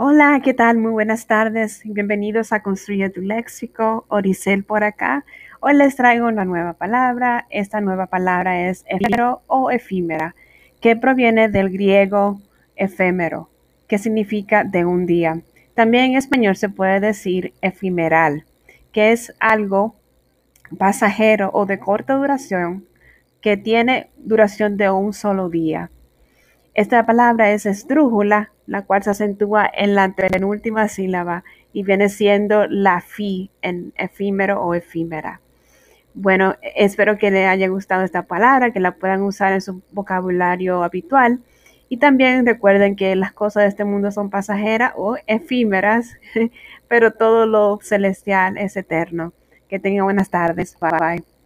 Hola, ¿qué tal? Muy buenas tardes. Bienvenidos a Construye tu Léxico. Oricel por acá. Hoy les traigo una nueva palabra. Esta nueva palabra es efímero o efímera, que proviene del griego efímero, que significa de un día. También en español se puede decir efimeral, que es algo pasajero o de corta duración que tiene duración de un solo día. Esta palabra es esdrújula, la cual se acentúa en la penúltima sílaba y viene siendo la fi en efímero o efímera. Bueno, espero que les haya gustado esta palabra, que la puedan usar en su vocabulario habitual. Y también recuerden que las cosas de este mundo son pasajeras o efímeras, pero todo lo celestial es eterno. Que tengan buenas tardes. Bye bye.